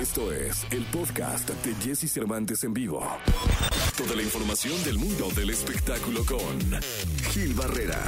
Esto es el podcast de Jesse Cervantes en vivo. Toda la información del mundo del espectáculo con Gil Barrera.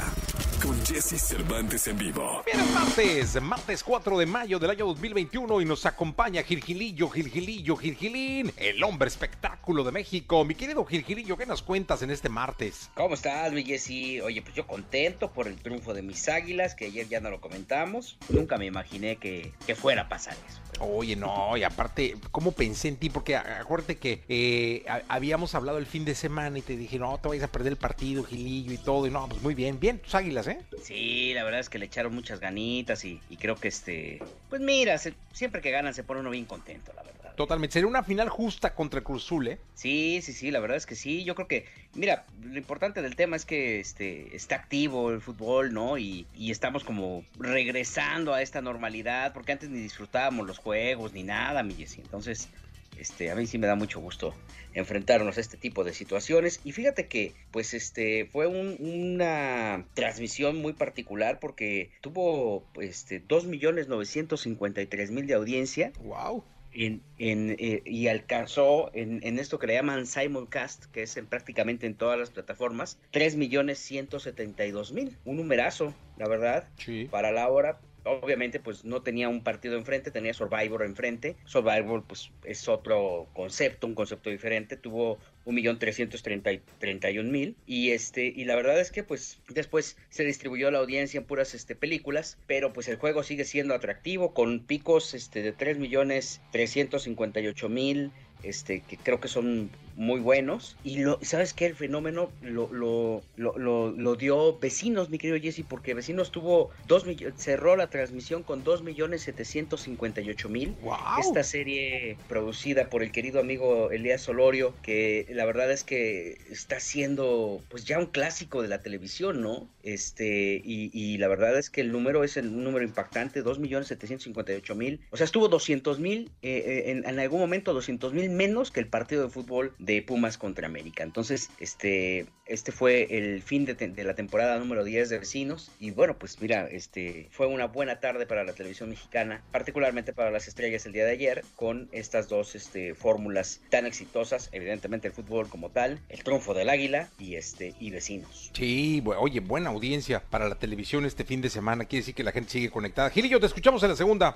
Con Jesse Cervantes en vivo. Bien, es martes, martes 4 de mayo del año 2021 y nos acompaña Gilgilillo, Gilgilillo, Gilgilín, el hombre espectáculo de México. Mi querido Gilgilillo, ¿qué nos cuentas en este martes? ¿Cómo estás, mi Jesse? Oye, pues yo contento por el triunfo de mis águilas, que ayer ya no lo comentamos. Nunca me imaginé que, que fuera a pasar eso. Oye, no, y aparte, ¿cómo pensé en ti? Porque acuérdate que eh, habíamos hablado el fin de semana y te dije, no, te vayas a perder el partido, Gilillo y todo. Y no, pues muy bien, bien, tus águilas, ¿eh? Sí, la verdad es que le echaron muchas ganitas y, creo que este, pues mira, siempre que ganan se pone uno bien contento, la verdad. Totalmente, sería una final justa contra el Cruzul, ¿eh? Sí, sí, sí, la verdad es que sí. Yo creo que, mira, lo importante del tema es que este, está activo el fútbol, ¿no? Y, y estamos como regresando a esta normalidad, porque antes ni disfrutábamos los juegos ni nada, mi Jessy. Entonces, este, a mí sí me da mucho gusto enfrentarnos a este tipo de situaciones. Y fíjate que, pues, este, fue una transmisión muy particular porque tuvo, este, 2.953.000 de audiencia. ¡Wow! En, en, eh, y alcanzó en, en, esto que le llaman Simulcast, que es en, prácticamente en todas las plataformas, 3.172.000. Un numerazo, la verdad, sí. para la hora obviamente pues no tenía un partido enfrente, tenía Survivor enfrente. Survivor pues es otro concepto, un concepto diferente. Tuvo un millón trescientos mil y este y la verdad es que pues después se distribuyó la audiencia en puras este películas pero pues el juego sigue siendo atractivo con picos este de tres millones trescientos mil este, que creo que son muy buenos. Y lo, ¿sabes qué? El fenómeno lo, lo, lo, lo dio Vecinos, mi querido Jesse, porque Vecinos tuvo dos cerró la transmisión con 2.758.000. Wow. Esta serie producida por el querido amigo Elías Solorio, que la verdad es que está siendo pues ya un clásico de la televisión, ¿no? Este, y, y la verdad es que el número es el número impactante, 2.758.000. O sea, estuvo 200.000, eh, en, en algún momento 200.000 menos que el partido de fútbol de Pumas contra América. Entonces, este, este fue el fin de, la temporada número 10 de Vecinos. Y bueno, pues mira, este fue una buena tarde para la televisión mexicana, particularmente para las estrellas el día de ayer, con estas dos este, fórmulas tan exitosas, evidentemente el fútbol como tal, el triunfo del águila y este y Vecinos. Sí, oye, buena audiencia para la televisión este fin de semana. Quiere decir que la gente sigue conectada. Gilillo, te escuchamos en la segunda.